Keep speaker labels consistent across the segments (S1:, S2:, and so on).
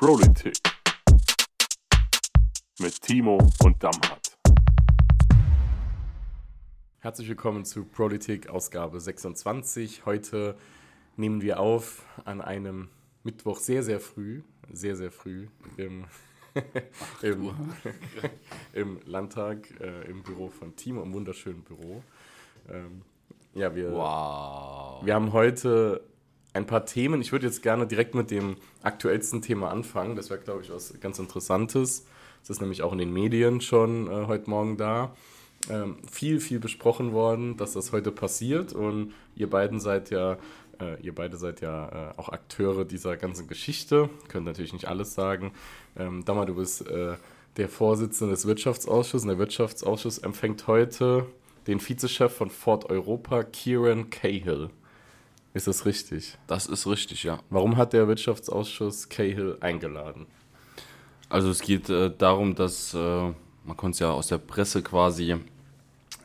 S1: Politik mit Timo und Damhardt.
S2: Herzlich willkommen zu Politik Ausgabe 26. Heute nehmen wir auf an einem Mittwoch sehr, sehr früh, sehr, sehr früh im, im, im Landtag, äh, im Büro von Timo, im wunderschönen Büro. Ähm, ja, wir,
S3: Wow.
S2: wir haben heute ein paar Themen. Ich würde jetzt gerne direkt mit dem aktuellsten Thema anfangen. Das wäre, glaube ich, was ganz Interessantes. Das ist nämlich auch in den Medien schon äh, heute Morgen da. Ähm, viel, viel besprochen worden, dass das heute passiert. Und ihr beiden seid ja, äh, ihr beide seid ja äh, auch Akteure dieser ganzen Geschichte. Könnt natürlich nicht alles sagen. Ähm, Dammer, du bist äh, der Vorsitzende des Wirtschaftsausschusses. Und der Wirtschaftsausschuss empfängt heute den Vizechef von Ford Europa, Kieran Cahill. Ist das richtig?
S3: Das ist richtig, ja.
S2: Warum hat der Wirtschaftsausschuss Cahill eingeladen?
S3: Also es geht äh, darum, dass äh, man konnte es ja aus der Presse quasi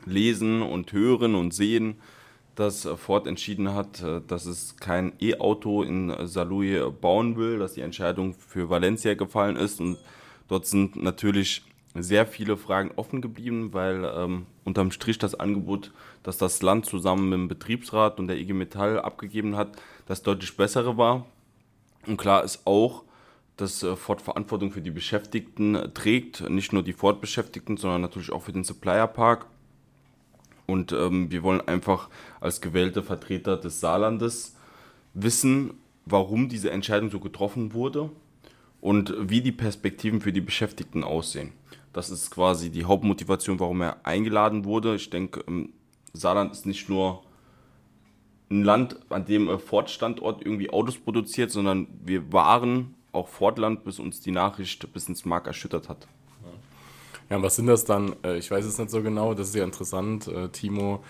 S3: lesen und hören und sehen, dass äh, Ford entschieden hat, äh, dass es kein E-Auto in Saarlouis bauen will, dass die Entscheidung für Valencia gefallen ist und dort sind natürlich sehr viele Fragen offen geblieben, weil ähm, unterm Strich das Angebot, das das Land zusammen mit dem Betriebsrat und der IG Metall abgegeben hat, das deutlich bessere war. Und klar ist auch, dass äh, Ford Verantwortung für die Beschäftigten äh, trägt, nicht nur die Ford-Beschäftigten, sondern natürlich auch für den Supplier-Park. Und ähm, wir wollen einfach als gewählte Vertreter des Saarlandes wissen, warum diese Entscheidung so getroffen wurde und wie die Perspektiven für die Beschäftigten aussehen. Das ist quasi die Hauptmotivation, warum er eingeladen wurde. Ich denke, ähm, Saarland ist nicht nur ein Land, an dem äh, Ford-Standort irgendwie Autos produziert, sondern wir waren auch Fordland, bis uns die Nachricht bis ins Mark erschüttert hat.
S2: Ja, was sind das dann? Äh, Ich weiß es nicht so genau, das ist ja interessant, äh, Timo,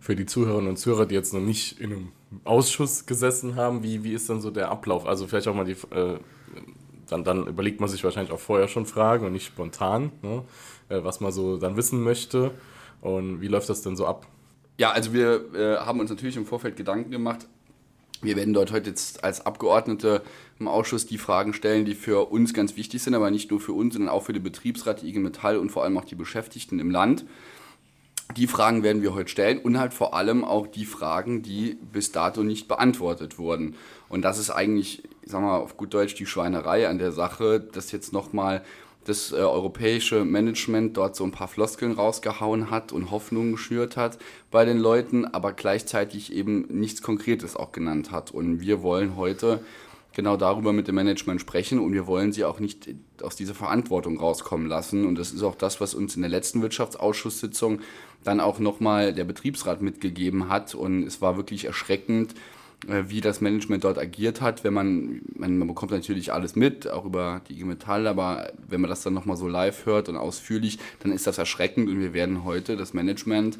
S2: für die Zuhörerinnen und Zuhörer, die jetzt noch nicht in einem Ausschuss gesessen haben, wie, wie ist dann so der Ablauf? Also vielleicht auch mal die, dann, dann überlegt man sich wahrscheinlich auch vorher schon Fragen und nicht spontan, ne? äh, was man so dann wissen möchte. Und wie läuft das denn so ab?
S4: Ja, also wir äh, haben uns natürlich im Vorfeld Gedanken gemacht. Wir werden dort heute jetzt als Abgeordnete im Ausschuss die Fragen stellen, die für uns ganz wichtig sind, aber nicht nur für uns, sondern auch für den Betriebsrat, die IG Metall und vor allem auch die Beschäftigten im Land. Die Fragen werden wir heute stellen und halt vor allem auch die Fragen, die bis dato nicht beantwortet wurden. Und das ist eigentlich, ich sag mal auf gut Deutsch, die Schweinerei an der Sache, dass jetzt nochmal das äh, europäische Management dort so ein paar Floskeln rausgehauen hat und Hoffnungen geschürt hat bei den Leuten, aber gleichzeitig eben nichts Konkretes auch genannt hat. Und wir wollen heute genau darüber mit dem Management sprechen und wir wollen sie auch nicht aus dieser Verantwortung rauskommen lassen. Und das ist auch das, was uns in der letzten Wirtschaftsausschusssitzung dann auch nochmal der Betriebsrat mitgegeben hat. Und es war wirklich erschreckend, äh, wie das Management dort agiert hat. Wenn man, man, bekommt natürlich alles mit, auch über die IG Metall, aber wenn man das dann nochmal so live hört und ausführlich, dann ist das erschreckend und wir werden heute das Management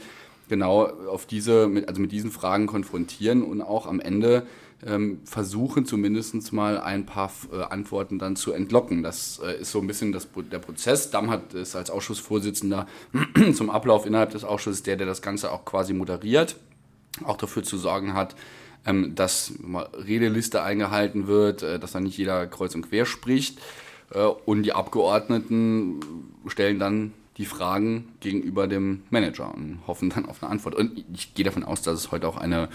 S4: genau auf diese, also mit diesen Fragen konfrontieren und auch am Ende ähm, versuchen zumindest mal ein paar äh, Antworten dann zu entlocken. Das äh, ist so ein bisschen das, der Prozess. Damm hat es als Ausschussvorsitzender zum Ablauf innerhalb des Ausschusses der, der das Ganze auch quasi moderiert, auch dafür zu sorgen hat, ähm, dass mal Redeliste eingehalten wird, äh, dass da nicht jeder kreuz und quer spricht. Äh, und die Abgeordneten stellen dann die Fragen gegenüber dem Manager und hoffen dann auf eine Antwort. Und ich gehe davon aus, dass es heute auch eine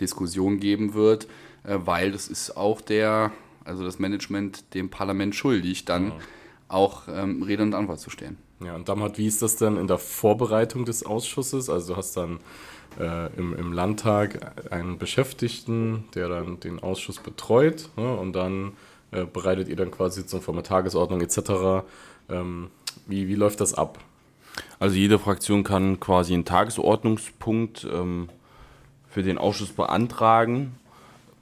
S4: Diskussion geben wird, weil das ist auch der, also das Management dem Parlament schuldig, dann auch ähm, Rede und Antwort zu stehen.
S2: Ja, und Damhat, wie ist das denn in der Vorbereitung des Ausschusses? Also du hast dann äh, im, im Landtag einen Beschäftigten, der dann den Ausschuss betreut ne? und dann äh, bereitet ihr dann quasi Sitzung vor der Tagesordnung etc. Ähm, wie, wie läuft das ab?
S3: Also jede Fraktion kann quasi einen Tagesordnungspunkt ähm, für den Ausschuss beantragen.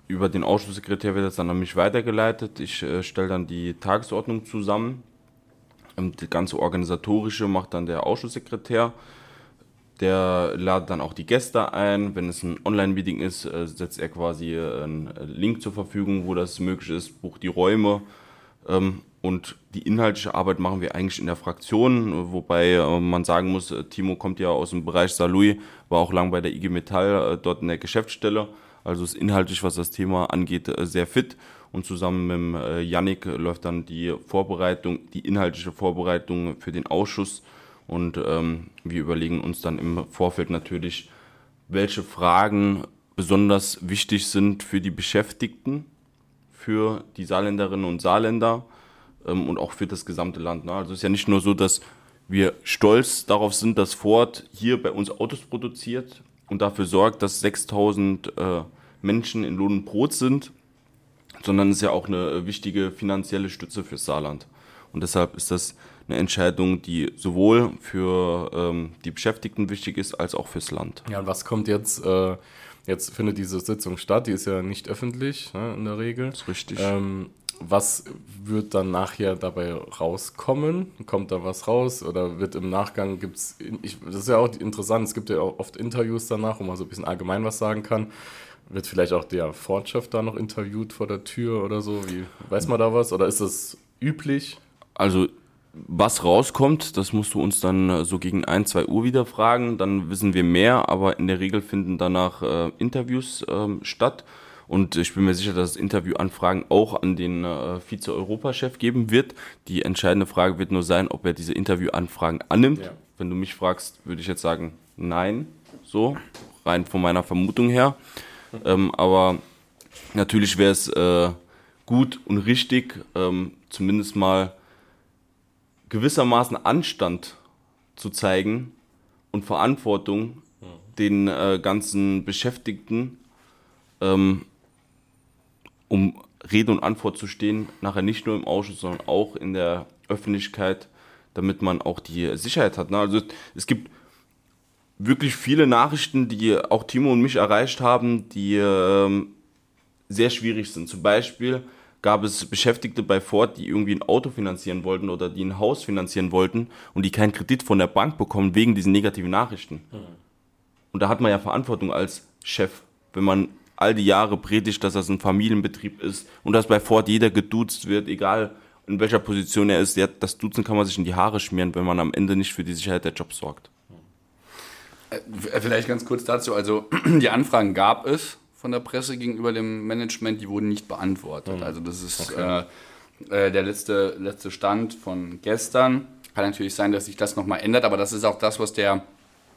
S3: Über den Ausschusssekretär wird das dann an mich weitergeleitet. Ich äh, stelle dann die Tagesordnung zusammen. Ähm, die ganze organisatorische macht dann der Ausschusssekretär. Der ladet dann auch die Gäste ein. Wenn es ein Online-Meeting ist, äh, setzt er quasi äh, einen Link zur Verfügung, wo das möglich ist, bucht die Räume. Ähm, und die inhaltliche Arbeit machen wir eigentlich in der Fraktion, wobei äh, man sagen muss, äh, Timo kommt ja aus dem Bereich Saarlouis, war auch lang bei der IG Metall äh, dort in der Geschäftsstelle, also ist inhaltlich, was das Thema angeht, äh, sehr fit. und zusammen mit äh, Yannick läuft dann die Vorbereitung, die inhaltliche Vorbereitung für den Ausschuss und ähm, wir überlegen uns dann im Vorfeld natürlich, welche Fragen besonders wichtig sind für die Beschäftigten, für die Saarländerinnen und Saarländer ähm, und auch für das gesamte Land. Ne? Also es ist ja nicht nur so, dass wir stolz darauf sind, dass Ford hier bei uns Autos produziert und dafür sorgt, dass 6000 äh, Menschen in Lohn und Brot sind, sondern es ist ja auch eine wichtige finanzielle Stütze für Saarland. Und deshalb ist das eine Entscheidung, die sowohl für ähm, die Beschäftigten wichtig ist, als auch fürs Land.
S2: Ja, und was kommt jetzt? Äh, jetzt findet diese Sitzung statt, die ist ja nicht öffentlich ne, in der Regel.
S3: Das ist richtig.
S2: Ähm, was wird dann nachher dabei rauskommen? Kommt da was raus? Oder wird im Nachgang, gibt es, das ist ja auch interessant, es gibt ja auch oft Interviews danach, wo man so ein bisschen allgemein was sagen kann. Wird vielleicht auch der Fortchef da noch interviewt vor der Tür oder so? Wie, weiß man da was? Oder ist das üblich?
S3: Also was rauskommt, das musst du uns dann äh, so gegen 1, 2 Uhr wieder fragen. Dann wissen wir mehr, aber in der Regel finden danach äh, Interviews ähm, statt. Und ich bin mir sicher, dass es Interviewanfragen auch an den äh, Vize-Europachef geben wird. Die entscheidende Frage wird nur sein, ob er diese Interviewanfragen annimmt. Ja. Wenn du mich fragst, würde ich jetzt sagen, nein. So, rein von meiner Vermutung her. Ähm, aber natürlich wäre es äh, gut und richtig, ähm, zumindest mal gewissermaßen Anstand zu zeigen und Verantwortung den äh, ganzen Beschäftigten, ähm, um Rede und Antwort zu stehen, nachher nicht nur im Ausschuss, sondern auch in der Öffentlichkeit, damit man auch die Sicherheit hat. Ne? Also es gibt wirklich viele Nachrichten, die auch Timo und mich erreicht haben, die ähm, sehr schwierig sind. Zum Beispiel gab es Beschäftigte bei Ford, die irgendwie ein Auto finanzieren wollten oder die ein Haus finanzieren wollten und die keinen Kredit von der Bank bekommen wegen diesen negativen Nachrichten. Mhm. Und da hat man ja Verantwortung als Chef, wenn man all die Jahre predigt, dass das ein Familienbetrieb ist und dass bei Ford jeder geduzt wird, egal in welcher Position er ist. Das Duzen kann man sich in die Haare schmieren, wenn man am Ende nicht für die Sicherheit der Jobs sorgt.
S4: Äh, vielleicht ganz kurz dazu. Also die Anfragen gab es von der Presse gegenüber dem Management, die wurden nicht beantwortet. Mhm. Also das ist okay. äh, äh, der letzte, letzte Stand von gestern. Kann natürlich sein, dass sich das nochmal ändert, aber das ist auch das, was der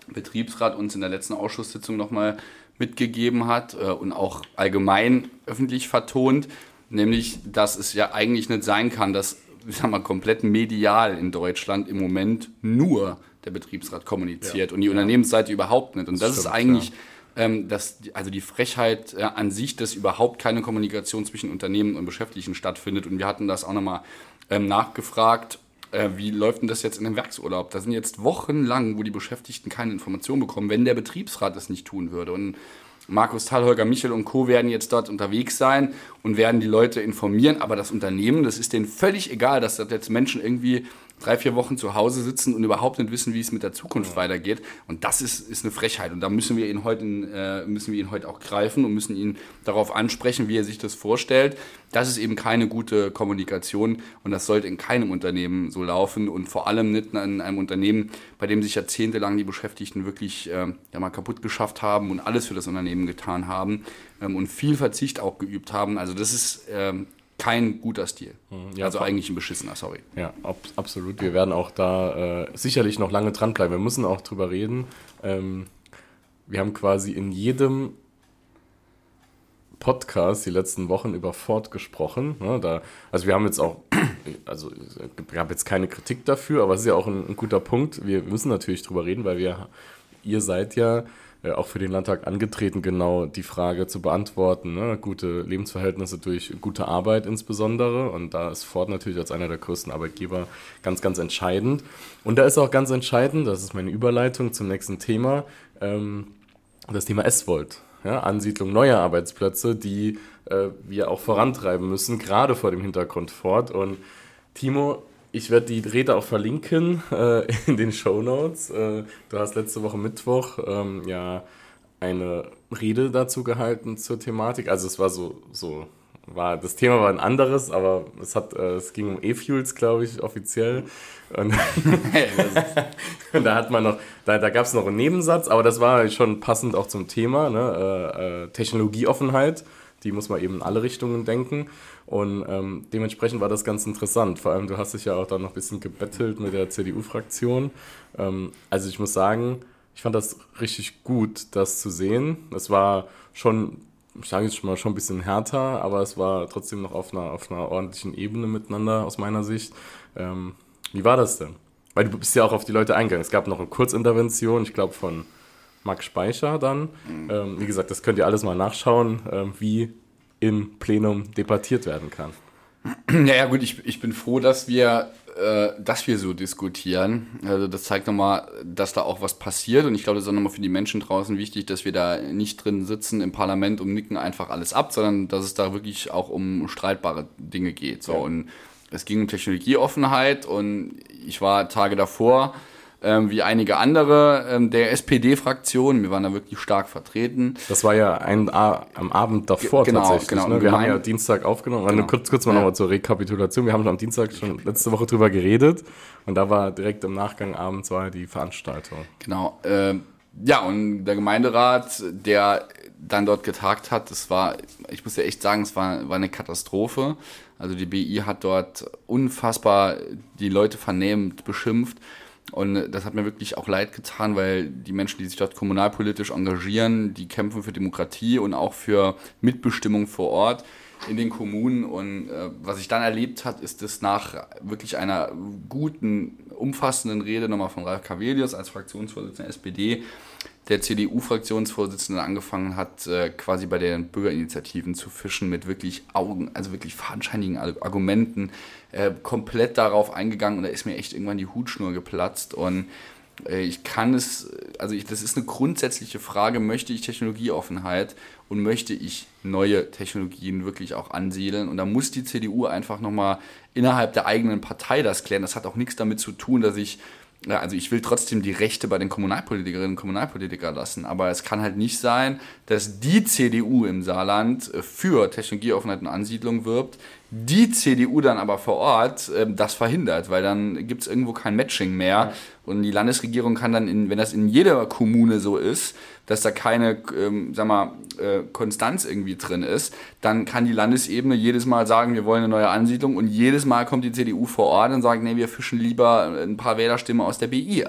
S4: Betriebsrat uns in der letzten Ausschusssitzung nochmal mitgegeben hat äh, und auch allgemein öffentlich vertont, nämlich, dass es ja eigentlich nicht sein kann, dass ich sag mal, komplett medial in Deutschland im Moment nur der Betriebsrat kommuniziert ja. und die Unternehmensseite überhaupt nicht. Und das, das stimmt, ist eigentlich ja ähm, dass also die Frechheit äh, an sich, dass überhaupt keine Kommunikation zwischen Unternehmen und Beschäftigten stattfindet. Und wir hatten das auch nochmal ähm, nachgefragt. Äh, wie läuft denn das jetzt in dem Werksurlaub? Da sind jetzt Wochen lang, wo die Beschäftigten keine Informationen bekommen, wenn der Betriebsrat es nicht tun würde. Und Markus Thal, Holger Michel und Co. werden jetzt dort unterwegs sein und werden die Leute informieren. Aber das Unternehmen, das ist denen völlig egal, dass dort jetzt Menschen irgendwie drei, vier Wochen zu Hause sitzen und überhaupt nicht wissen, wie es mit der Zukunft ja. weitergeht. Und das ist, ist eine Frechheit. Und da müssen wir ihn heute, äh, müssen wir ihn heute auch greifen und müssen ihn darauf ansprechen, wie er sich das vorstellt. Das ist eben keine gute Kommunikation und das sollte in keinem Unternehmen so laufen und vor allem nicht in einem Unternehmen, bei dem sich jahrzehntelang die Beschäftigten wirklich äh, ja mal kaputt geschafft haben und alles für das Unternehmen getan haben ähm, und viel Verzicht auch geübt haben. Also das ist ähm, kein guter Stil. Mhm. Ja, also eigentlich ein beschissener, sorry.
S2: Ja, ab, absolut. Wir werden auch da äh, sicherlich noch lange dranbleiben. Wir müssen auch drüber reden. Ähm, wir haben quasi in jedem Podcast die letzten Wochen über Ford gesprochen. Ne, da, also wir haben jetzt auch, also es gab jetzt keine Kritik dafür, aber es ist ja auch ein, ein guter Punkt. Wir müssen natürlich drüber reden, weil wir, ihr seid ja äh, auch für den Landtag angetreten, genau die Frage zu beantworten. Ne? Gute Lebensverhältnisse durch gute Arbeit insbesondere. Und da ist Ford natürlich als einer der größten Arbeitgeber ganz, ganz entscheidend. Und da ist auch ganz entscheidend, das ist meine Überleitung zum nächsten Thema, ähm, das Thema S-Volt. Ja? Ansiedlung neuer Arbeitsplätze, die äh, wir auch vorantreiben müssen, gerade vor dem Hintergrund Ford. Und Timo, ich werde die Rede auch verlinken äh, in den Show Notes. Äh, du hast letzte Woche Mittwoch ähm, ja eine Rede dazu gehalten zur Thematik. Also es war so, so war das Thema war ein anderes, aber es hat äh, es ging um E-Fuels, glaube ich, offiziell. Und, und, da hat man noch, da, da gab es noch einen Nebensatz, aber das war schon passend auch zum Thema, ne? Äh, äh, Technologieoffenheit die muss man eben in alle Richtungen denken. Und ähm, dementsprechend war das ganz interessant. Vor allem, du hast dich ja auch dann noch ein bisschen gebettelt mit der CDU-Fraktion. Ähm, also ich muss sagen, ich fand das richtig gut, das zu sehen. Es war schon, ich sage jetzt schon mal, schon ein bisschen härter, aber es war trotzdem noch auf einer, auf einer ordentlichen Ebene miteinander aus meiner Sicht. Ähm, wie war das denn? Weil du bist ja auch auf die Leute eingegangen. Es gab noch eine Kurzintervention, ich glaube von Max Speicher dann. Mhm. Ähm, wie gesagt, das könnt ihr alles mal nachschauen, ähm, wie im Plenum debattiert werden kann.
S4: Naja gut, ich, ich bin froh, dass wir, äh, dass wir so diskutieren. Also das zeigt nochmal, dass da auch was passiert und ich glaube, das ist auch nochmal für die Menschen draußen wichtig, dass wir da nicht drin sitzen im Parlament und nicken einfach alles ab, sondern dass es da wirklich auch um streitbare Dinge geht. So. Ja. Und es ging um Technologieoffenheit und ich war Tage davor ähm, wie einige andere ähm, der SPD-Fraktion. Wir waren da wirklich stark vertreten.
S2: Das war ja ein, am Abend davor genau, tatsächlich. Genau, ne? Wir haben ja Dienstag aufgenommen. Genau. Kurz, kurz mal ja. nochmal zur Rekapitulation. Wir haben schon am Dienstag schon letzte Woche drüber geredet und da war direkt im Nachgang abends war die Veranstaltung.
S4: Genau. Äh, ja, und der Gemeinderat, der dann dort getagt hat, das war, ich muss ja echt sagen, es war, war eine Katastrophe. Also die BI hat dort unfassbar die Leute vernehmend beschimpft. Und das hat mir wirklich auch leid getan, weil die Menschen, die sich dort kommunalpolitisch engagieren, die kämpfen für Demokratie und auch für Mitbestimmung vor Ort in den Kommunen. Und äh, was ich dann erlebt hat, ist es nach wirklich einer guten, umfassenden Rede nochmal von Ralf Cavelius als Fraktionsvorsitzender der SPD, der CDU-Fraktionsvorsitzende angefangen hat, äh, quasi bei den Bürgerinitiativen zu fischen mit wirklich Augen, also wirklich fadenscheinigen Argumenten, äh, komplett darauf eingegangen und da ist mir echt irgendwann die Hutschnur geplatzt und äh, ich kann es, also ich, das ist eine grundsätzliche Frage, möchte ich Technologieoffenheit und möchte ich neue Technologien wirklich auch ansiedeln? Und da muss die CDU einfach nochmal innerhalb der eigenen Partei das klären. Das hat auch nichts damit zu tun, dass ich also ich will trotzdem die Rechte bei den Kommunalpolitikerinnen und Kommunalpolitikern lassen, aber es kann halt nicht sein, dass die CDU im Saarland äh, für Technologieoffenheit und Ansiedlung wirbt, die CDU dann aber vor Ort äh, das verhindert, weil dann gibt es irgendwo kein Matching mehr. Ja. Und die Landesregierung kann dann, in, wenn das in jeder Kommune so ist, dass da keine, ähm, sag mal, äh, Konstanz irgendwie drin ist, dann kann die Landesebene jedes Mal sagen, wir wollen eine neue Ansiedlung und jedes Mal kommt die CDU vor Ort und sagt, nee, wir fischen lieber ein paar Wählerstimmen aus der BI.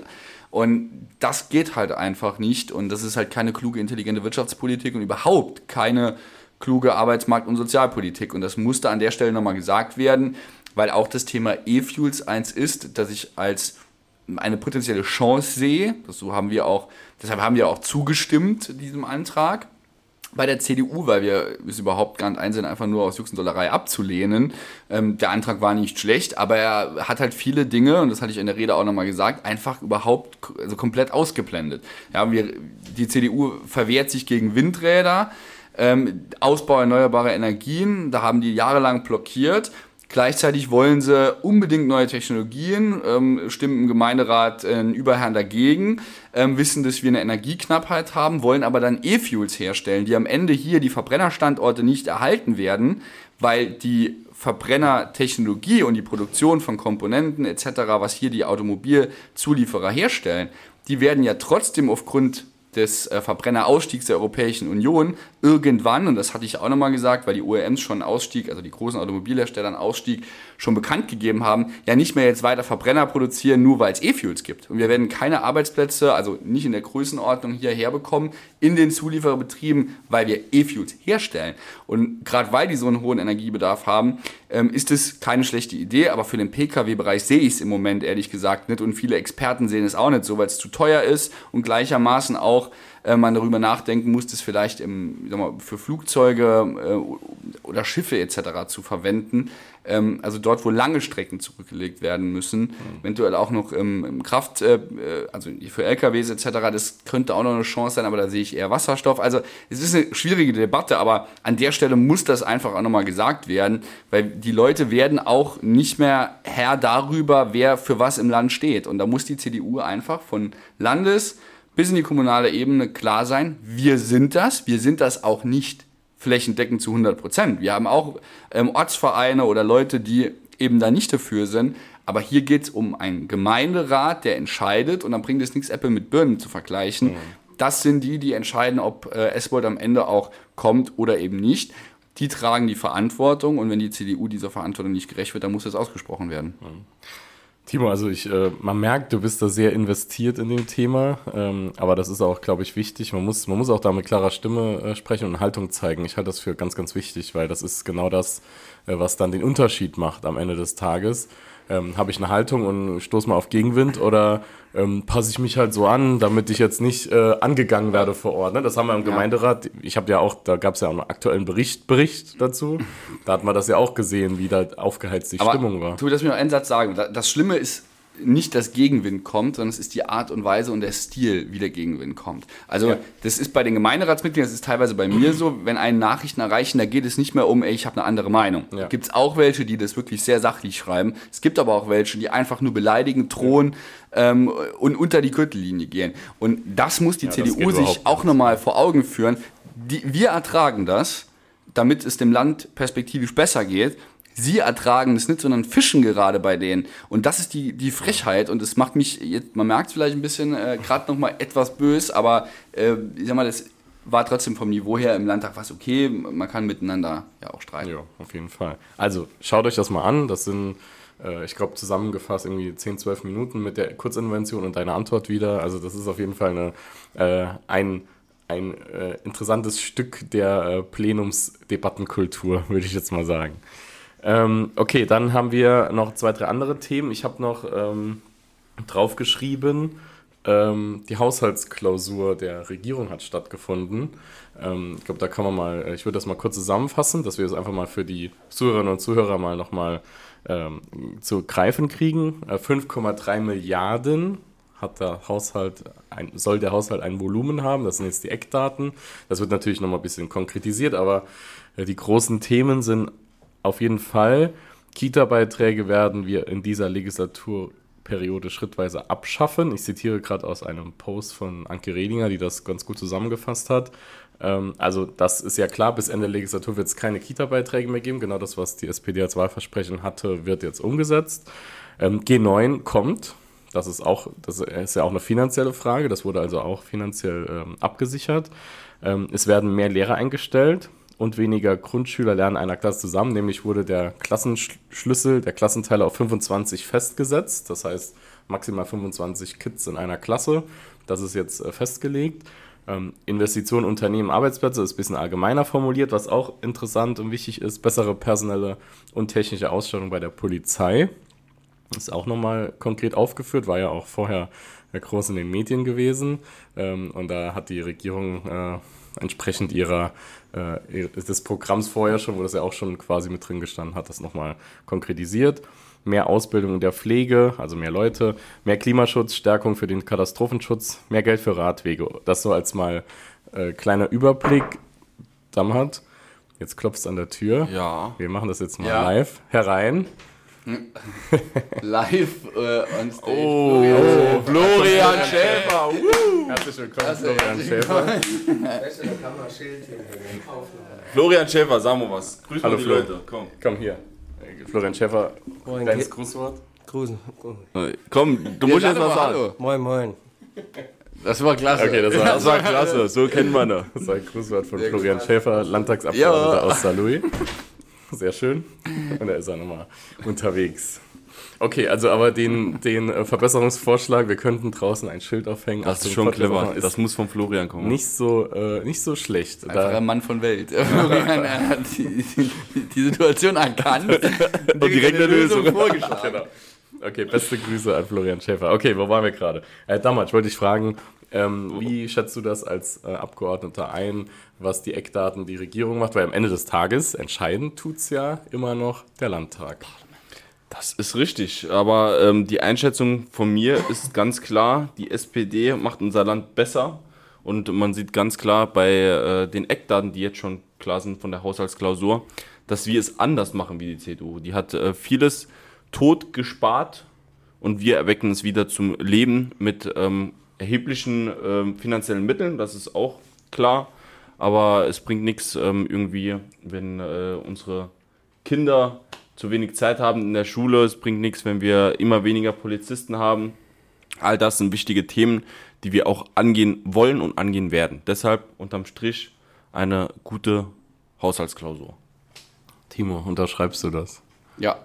S4: Und das geht halt einfach nicht und das ist halt keine kluge, intelligente Wirtschaftspolitik und überhaupt keine kluge Arbeitsmarkt- und Sozialpolitik. Und das musste an der Stelle nochmal gesagt werden, weil auch das Thema E-Fuels eins ist, dass ich als eine potenzielle Chance sehe. So haben wir auch, deshalb haben wir auch zugestimmt diesem Antrag bei der CDU, weil wir es überhaupt gar nicht einsehen, einfach nur aus Juxendollerei abzulehnen. Ähm, der Antrag war nicht schlecht, aber er hat halt viele Dinge, und das hatte ich in der Rede auch nochmal gesagt, einfach überhaupt also komplett ausgeblendet. Ja, wir, die CDU verwehrt sich gegen Windräder, ähm, Ausbau erneuerbarer Energien, da haben die jahrelang blockiert. Gleichzeitig wollen sie unbedingt neue Technologien, ähm, stimmen im Gemeinderat äh, Überherrn dagegen, ähm, wissen, dass wir eine Energieknappheit haben, wollen aber dann E-Fuels herstellen, die am Ende hier die Verbrennerstandorte nicht erhalten werden, weil die Verbrennertechnologie und die Produktion von Komponenten etc., was hier die Automobilzulieferer herstellen, die werden ja trotzdem aufgrund des äh, Verbrennerausstiegs der Europäischen Union irgendwann, und das hatte ich auch nochmal gesagt, weil die OEMs schon Ausstieg, also die großen Automobilhersteller einen Ausstieg schon bekannt gegeben haben, ja nicht mehr jetzt weiter Verbrenner produzieren, nur weil es E-Fuels gibt. Und wir werden keine Arbeitsplätze, also nicht in der Größenordnung hierher bekommen, in den Zuliefererbetrieben, weil wir E-Fuels herstellen. Und gerade weil die so einen hohen Energiebedarf haben, ähm, ist es keine schlechte Idee, aber für den Pkw-Bereich sehe ich es im Moment ehrlich gesagt nicht. Und viele Experten sehen es auch nicht so, weil es zu teuer ist und gleichermaßen auch äh, man darüber nachdenken muss, das vielleicht im, mal, für Flugzeuge äh, oder Schiffe etc. zu verwenden. Ähm, also dort, wo lange Strecken zurückgelegt werden müssen, mhm. eventuell auch noch im, im Kraft, äh, also für LKWs etc. Das könnte auch noch eine Chance sein, aber da sehe ich eher Wasserstoff. Also es ist eine schwierige Debatte, aber an der Stelle muss das einfach auch nochmal gesagt werden, weil die Leute werden auch nicht mehr Herr darüber, wer für was im Land steht. Und da muss die CDU einfach von Landes bis in die kommunale Ebene klar sein, wir sind das, wir sind das auch nicht flächendeckend zu 100 Prozent. Wir haben auch ähm, Ortsvereine oder Leute, die eben da nicht dafür sind. Aber hier geht es um einen Gemeinderat, der entscheidet und dann bringt es nichts, Apple mit Birnen zu vergleichen. Mhm. Das sind die, die entscheiden, ob äh, S-Bold am Ende auch kommt oder eben nicht. die tragen die Verantwortung und wenn die CDU dieser Verantwortung nicht gerecht wird, dann muss das ausgesprochen werden.
S2: Timo, also ich, äh, man merkt, du bist da sehr investiert in dem Thema, ähm, aber das ist auch, glaube ich, wichtig. Man muss, man muss auch da mit klarer Stimme äh, sprechen und Haltung zeigen. Ich halte das für ganz, ganz wichtig, weil das ist genau das, äh, was dann den Unterschied macht am Ende des Tages. Ähm, Habe ich eine Haltung und stoße mal auf Gegenwind oder ähm, passe ich mich halt so an, damit ich jetzt nicht äh, angegangen werde vor Ort. Ne? Das haben wir im Gemeinderat. Ich habe ja auch, da gab es ja auch einen aktuellen Bericht, Bericht dazu. Da hat man das ja auch gesehen, wie da aufgeheizt die
S4: Aber
S2: Stimmung war.
S4: Tu, lass mich noch einen Satz sagen. Da- Das Schlimme ist nicht, dass Gegenwind kommt, sondern es ist die Art und Weise und der Stil, wie der Gegenwind kommt. Also
S2: Ja.
S4: das ist bei den Gemeinderatsmitgliedern, das ist teilweise bei mir so, wenn einen Nachrichten erreichen, da geht es nicht mehr um, ey, ich habe eine andere Meinung.
S2: Ja.
S4: Gibt es auch welche, die das wirklich sehr sachlich schreiben. Es gibt aber auch welche, die einfach nur beleidigen, drohen ähm, und unter die Gürtellinie gehen. Und das muss die
S2: das geht
S4: CDU sich auch nochmal vor Augen führen. Die, wir ertragen das, damit es dem Land perspektivisch besser geht. Sie ertragen das nicht, sondern fischen gerade bei denen. Und das ist die, die Frechheit. Und es macht mich, jetzt, man merkt es vielleicht ein bisschen, äh, gerade nochmal etwas bös, aber äh, ich sag mal, das war trotzdem vom Niveau her im Landtag was okay. Man kann miteinander ja auch streiten.
S2: Ja, auf jeden Fall. Also schaut euch das mal an. Das sind, äh, ich glaube, zusammengefasst irgendwie 10, 12 Minuten mit der Kurzintervention und deine Antwort wieder. Also das ist auf jeden Fall eine, äh, ein, ein äh, interessantes Stück der äh, Plenumsdebattenkultur, würde ich jetzt mal sagen. Ähm, okay, dann haben wir noch zwei, drei andere Themen. Ich habe noch ähm, draufgeschrieben, ähm, die Haushaltsklausur der Regierung hat stattgefunden. Ähm, ich glaube, da kann man mal, äh, ich würde das mal kurz zusammenfassen, dass wir es einfach mal für die Zuhörerinnen und Zuhörer mal nochmal ähm, zu greifen kriegen. Äh, 5,3 Milliarden hat der Haushalt ein, soll der Haushalt ein Volumen haben. Das sind jetzt die Eckdaten. Das wird natürlich nochmal ein bisschen konkretisiert, aber äh, die großen Themen sind auf jeden Fall, Kita-Beiträge werden wir in dieser Legislaturperiode schrittweise abschaffen. Ich zitiere gerade aus einem Post von Anke Redinger, die das ganz gut zusammengefasst hat. Ähm, also das ist ja klar, bis Ende der Legislatur wird es keine Kita-Beiträge mehr geben. Genau das, was die SPD als Wahlversprechen hatte, wird jetzt umgesetzt. Ähm, G9 kommt. Das ist auch, das ist ja auch eine finanzielle Frage. Das wurde also auch finanziell ähm, abgesichert. Ähm, es werden mehr Lehrer eingestellt und weniger Grundschüler lernen in einer Klasse zusammen. Nämlich wurde der Klassenschlüssel, der Klassenteiler auf 25 festgesetzt. Das heißt maximal 25 Kids in einer Klasse. Das ist jetzt äh, festgelegt. Ähm, Investitionen, Unternehmen, Arbeitsplätze ist ein bisschen allgemeiner formuliert, was auch interessant und wichtig ist. Bessere personelle und technische Ausstattung bei der Polizei. Ist auch nochmal konkret aufgeführt, war ja auch vorher äh, groß in den Medien gewesen. Ähm, und da hat die Regierung äh, entsprechend ihrer äh, des Programms vorher schon, wo das ja auch schon quasi mit drin gestanden hat, das nochmal konkretisiert. Mehr Ausbildung in der Pflege, also mehr Leute, mehr Klimaschutz, Stärkung für den Katastrophenschutz, mehr Geld für Radwege. Das so als mal äh, kleiner Überblick. Damhat, jetzt klopft es an der Tür.
S3: Ja.
S2: Wir machen das jetzt mal
S4: Ja.
S2: live. Herein.
S4: Live äh, on stage.
S3: Oh, Florian Schäfer.
S2: Herzlich willkommen, Florian Schäfer.
S3: Florian Schäfer, sag mal was. Grüß
S2: Hallo,
S3: mal die
S2: Flo.
S3: Leute. Komm.
S2: Komm hier. Florian Schäfer,
S5: Moin,
S2: deines
S5: Ge-
S2: Grußwort.
S5: Grüßen.
S3: Komm, du musst jetzt was sagen.
S4: Hallo.
S5: Moin, moin.
S4: Das war klasse.
S2: Okay, das war,
S3: Das war klasse, so kennt man das.
S2: das war ein Grußwort von Florian Schäfer, Landtagsabgeordneter
S4: Ja.
S2: aus Saarlouis. Sehr schön. Und da ist er nochmal unterwegs. Okay, also aber den, den äh, Verbesserungsvorschlag, wir könnten draußen ein Schild aufhängen.
S3: Das ist
S2: Achtung,
S3: schon clever.
S2: Ist
S3: Das muss von Florian kommen.
S2: nicht so, äh, nicht so schlecht.
S4: Einfach
S2: Da,
S4: ein Mann von Welt. Florian er hat die, die, die Situation erkannt und
S3: direkt eine Lösung.
S4: vorgeschlagen.
S2: genau. Okay, beste Grüße an Florian Schäfer. Okay, wo waren wir gerade? Äh, damals wollte ich fragen, ähm, wie schätzt du das als äh, Abgeordneter ein, was die Eckdaten die Regierung macht? Weil am Ende des Tages entscheiden tut's ja immer noch der Landtag.
S3: Das ist richtig, aber ähm, die Einschätzung von mir ist ganz klar, die SPD macht unser Land besser und man sieht ganz klar bei äh, den Eckdaten, die jetzt schon klar sind von der Haushaltsklausur, dass wir es anders machen wie die CDU. Die hat äh, vieles tot gespart und wir erwecken es wieder zum Leben mit ähm, erheblichen ähm, finanziellen Mitteln, das ist auch klar, aber es bringt nichts ähm, irgendwie, wenn äh, unsere Kinder zu wenig Zeit haben in der Schule. Es bringt nichts, wenn wir immer weniger Polizisten haben. All das sind wichtige Themen, die wir auch angehen wollen und angehen werden. Deshalb unterm Strich eine gute Haushaltsklausur.
S2: Timo, unterschreibst du das?
S4: Ja.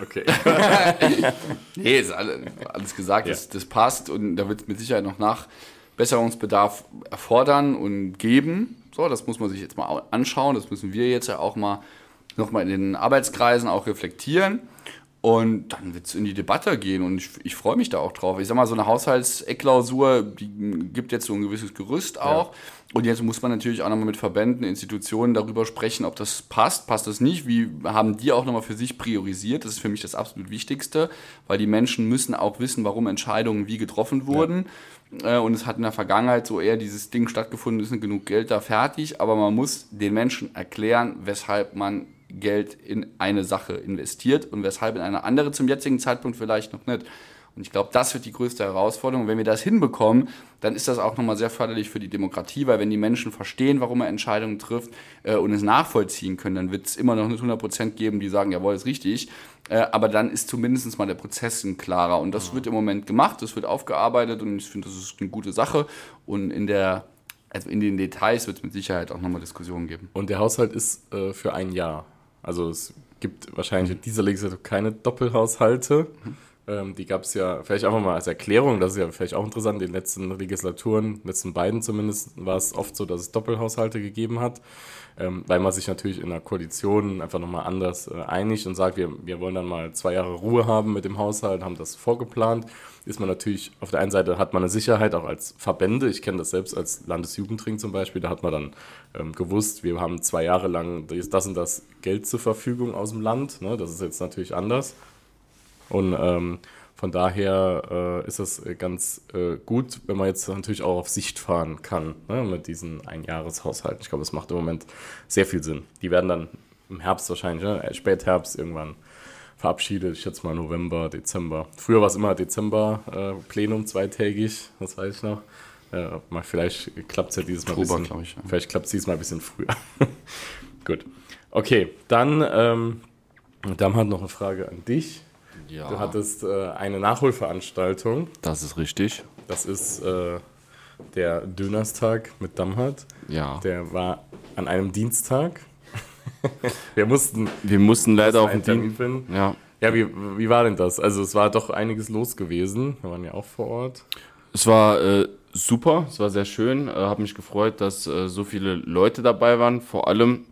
S2: Okay.
S4: Nee, ist alle- alles gesagt,
S2: Ja.
S4: das, das passt und da wird es mit Sicherheit noch Nachbesserungsbedarf erfordern und geben. So, das muss man sich jetzt mal au- anschauen, das müssen wir jetzt ja auch mal nochmal in den Arbeitskreisen auch reflektieren. Und dann wird es in die Debatte gehen und ich, ich freue mich da auch drauf. Ich sag mal, so eine Haushaltseckklausur, die gibt jetzt so ein gewisses Gerüst auch. Und jetzt muss man natürlich auch nochmal mit Verbänden, Institutionen darüber sprechen, ob das passt, passt das nicht. Wie haben die auch nochmal für sich priorisiert? Das ist für mich das absolut Wichtigste, weil die Menschen müssen auch wissen, warum Entscheidungen wie getroffen wurden. Äh, Und es hat in der Vergangenheit so eher dieses Ding stattgefunden, ist nicht genug Geld da fertig, aber man muss den Menschen erklären, weshalb man Geld in eine Sache investiert und weshalb in eine andere zum jetzigen Zeitpunkt vielleicht noch nicht. Und ich glaube, das wird die größte Herausforderung. Wenn wir das hinbekommen, dann ist das auch nochmal sehr förderlich für die Demokratie, weil wenn die Menschen verstehen, warum er Entscheidungen trifft äh, und es nachvollziehen können, dann wird es immer noch nicht 100% geben, die sagen, jawohl, ist richtig. Äh, aber dann ist zumindest mal der Prozess ein klarer. Und das wird im Moment gemacht, das wird aufgearbeitet und ich finde, das ist eine gute Sache. Und in der also in den Details wird es mit Sicherheit auch nochmal Diskussionen geben.
S2: Und der Haushalt ist äh, für ein Jahr. Also es gibt wahrscheinlich in dieser Legislatur keine Doppelhaushalte. Ähm, die gab es ja vielleicht einfach mal als Erklärung, das ist ja vielleicht auch interessant, in den letzten Legislaturen, letzten beiden zumindest, war es oft so, dass es Doppelhaushalte gegeben hat, ähm, weil man sich natürlich in der Koalition einfach nochmal anders äh, einigt und sagt, wir, wir wollen dann mal zwei Jahre Ruhe haben mit dem Haushalt, haben das vorgeplant. Ist man natürlich, auf der einen Seite hat man eine Sicherheit auch als Verbände, ich kenne das selbst als Landesjugendring zum Beispiel, da hat man dann ähm, gewusst, wir haben zwei Jahre lang das und das Geld zur Verfügung aus dem Land, ne? das ist jetzt natürlich anders. Und ähm, von daher äh, ist es äh, ganz äh, gut, wenn man jetzt natürlich auch auf Sicht fahren kann ne, mit diesen Einjahreshaushalten. Ich glaube, das macht im Moment sehr viel Sinn. Die werden dann im Herbst wahrscheinlich, ne, äh, Spätherbst irgendwann verabschiedet. Ich schätze mal November, Dezember. Früher war es immer Dezember äh, Plenum zweitägig, das weiß ich noch. Äh, mal vielleicht klappt es ja dieses Mal ein
S4: Oktober,
S2: bisschen.
S4: glaub ich, ja.
S2: Vielleicht klappt es dieses Mal ein bisschen früher. gut. Okay, dann ähm, Dam hat noch eine Frage an dich.
S3: Ja,
S2: Du hattest äh, eine Nachholveranstaltung.
S3: das ist richtig.
S2: Das ist äh, der Dönerstag mit Damhat.
S3: Ja.
S2: Der war an einem Dienstag. Wir mussten
S3: Wir mussten leider auf den
S2: Termin
S3: Termin.
S2: finden.
S3: Ja.
S2: Ja, wie, wie war denn das? Also es war doch einiges los gewesen. Wir waren ja auch vor Ort.
S3: Es war äh, super, es war sehr schön. Äh, Habe mich gefreut, dass äh, so viele Leute dabei waren. Vor allem,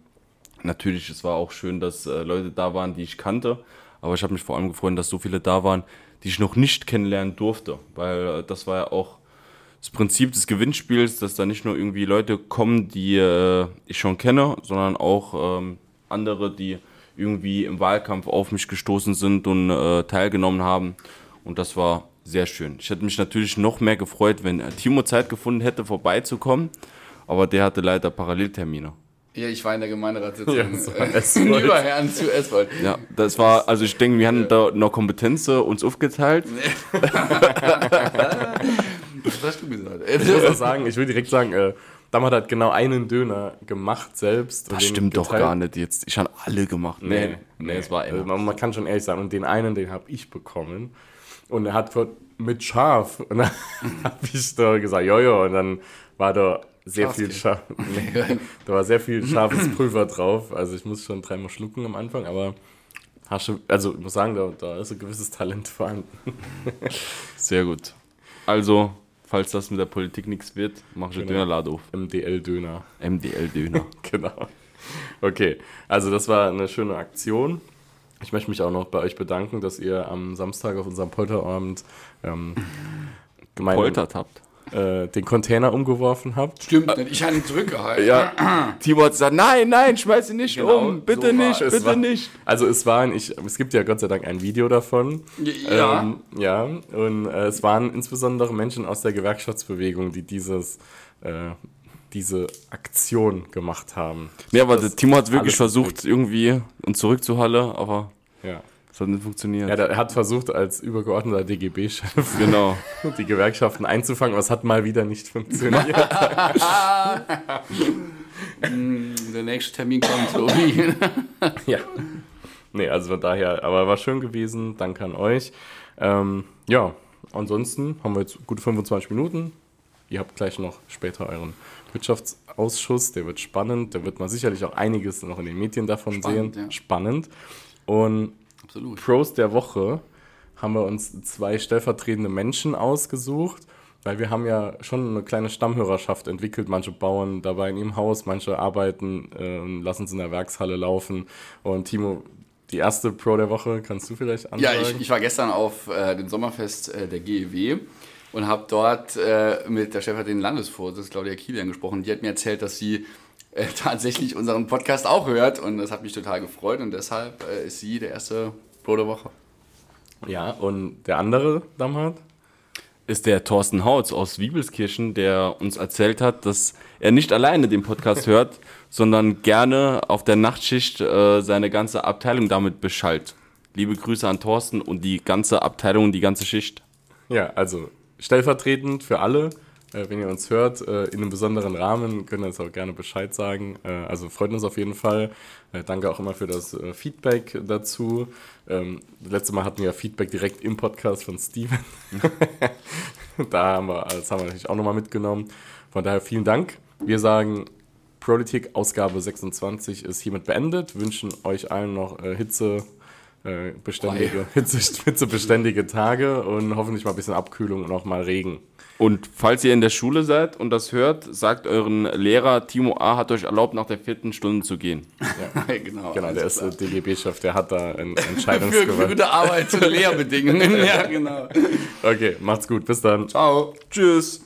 S3: natürlich, es war auch schön, dass äh, Leute da waren, die ich kannte. Aber ich habe mich vor allem gefreut, dass so viele da waren, die ich noch nicht kennenlernen durfte. Weil äh, das war ja auch das Prinzip des Gewinnspiels, dass da nicht nur irgendwie Leute kommen, die äh, ich schon kenne, sondern auch ähm, andere, die irgendwie im Wahlkampf auf mich gestoßen sind und äh, teilgenommen haben. Und das war sehr schön. Ich hätte mich natürlich noch mehr gefreut, wenn äh, Timo Zeit gefunden hätte, vorbeizukommen. Aber der hatte leider Paralleltermine.
S4: Ja, ich war in der Gemeinderatssitzung
S2: Ja, das war
S4: Überherrn zu Eswold.
S3: Ja, das war, also ich denke, wir haben da noch Kompetenz äh, uns aufgeteilt.
S4: Was hast du gesagt?
S2: Ich muss auch sagen, ich will direkt sagen, äh, Damhat hat genau einen Döner gemacht selbst.
S3: Das stimmt doch gar nicht jetzt. Ich habe alle gemacht. Nee, nee, es war
S2: also man, man kann schon ehrlich sagen, und den einen, den habe ich bekommen. Und er hat mit Schaf. Und dann habe ich da gesagt, jojo, und dann war da sehr viel Schaf. Nee, da war sehr viel scharfes Pulver drauf. Also ich muss schon dreimal schlucken am Anfang, aber hast du, also ich muss sagen, da, da ist ein gewisses Talent vorhanden.
S3: Sehr gut. Also, falls das mit der Politik nichts wird, mach ich
S2: Genau.
S3: Dönerlade auf.
S2: MDL-Döner.
S3: MDL-Döner.
S2: Genau. Okay, also das war eine schöne Aktion. Ich möchte mich auch noch bei euch bedanken, dass ihr am Samstag auf unserem Polterabend ähm, gemeinsam
S3: Poltert habt.
S2: Äh, den Container umgeworfen habt.
S4: Stimmt, nicht. ich hatte ihn zurückgehalten.
S3: Ja, Timo hat gesagt, nein, nein, schmeiß ihn nicht
S4: Genau,
S3: um. Bitte
S4: so
S3: nicht, bitte
S2: war,
S3: nicht.
S2: Also es waren, ich, es gibt ja Gott sei Dank ein Video davon.
S4: Ja.
S2: Ähm, ja, und äh, es waren insbesondere Menschen aus der Gewerkschaftsbewegung, die dieses, äh, diese Aktion gemacht haben.
S3: Ja, aber Timo hat wirklich versucht, irgendwie uns zurückzuhalten, aber
S2: Ja.
S3: Es hat nicht funktioniert.
S2: Ja, der hat versucht, als übergeordneter DGB-Chef
S3: genau.
S2: die Gewerkschaften einzufangen, aber es hat mal wieder nicht funktioniert.
S4: Der nächste Termin kommt, Tobi.
S2: ja. Nee, also von daher, aber war schön gewesen. Danke an euch. Ähm, ja, ansonsten haben wir jetzt gute 25 Minuten. Ihr habt gleich noch später euren Ausschuss, der wird spannend, da wird man sicherlich auch einiges noch in den Medien davon
S4: Spannend,
S2: sehen.
S4: ja.
S2: Spannend. Und
S4: Absolut.
S2: Pros der Woche haben wir uns zwei stellvertretende Menschen ausgesucht, weil wir haben ja schon eine kleine Stammhörerschaft entwickelt. Manche bauen dabei in ihrem Haus, manche arbeiten äh, und lassen es in der Werkshalle laufen. Und Timo, die erste Pro der Woche, kannst du vielleicht
S4: Ja,
S2: ansagen?
S4: ich, ich war gestern auf äh, dem Sommerfest äh, der GEW und habe dort äh, mit der stellvertretenden Landesvorsitzenden Claudia Kilian gesprochen. Die hat mir erzählt, dass sie äh, tatsächlich unseren Podcast auch hört und das hat mich total gefreut und deshalb äh, ist sie der erste Pro der Woche.
S2: ja, und der andere, Damhardt?
S3: ist der Thorsten Hautz aus Wiebelskirchen, der uns erzählt hat, dass er nicht alleine den Podcast hört, sondern gerne auf der Nachtschicht äh, seine ganze Abteilung damit beschallt. Liebe Grüße an Thorsten und die ganze Abteilung und die ganze Schicht.
S2: Ja, also stellvertretend für alle, wenn ihr uns hört, äh, in einem besonderen Rahmen, könnt ihr uns auch gerne Bescheid sagen. Äh, also freut uns auf jeden Fall. Äh, danke auch immer für das äh, Feedback dazu. Ähm, das letzte Mal hatten wir Feedback direkt im Podcast von Steven. da haben wir, das haben wir natürlich auch nochmal mitgenommen. Von daher vielen Dank. Wir sagen, Politik Ausgabe 26 ist hiermit beendet. Wünschen euch allen noch äh, Hitze. Äh, Beständige, hitzebeständige Tage und hoffentlich mal ein bisschen Abkühlung und auch mal Regen.
S3: Und falls ihr in der Schule seid und das hört, sagt euren Lehrer, Timo A. hat euch erlaubt, nach der vierten Stunde zu gehen.
S4: genau.
S2: Genau, der ist äh, DGB-Chef, der hat da ein
S4: klar. für, für
S2: Entscheidungsgewalt.
S4: gute Arbeit und Lehrbedingungen. ja, genau.
S2: Okay, macht's gut, bis dann.
S4: Ciao.
S3: Tschüss.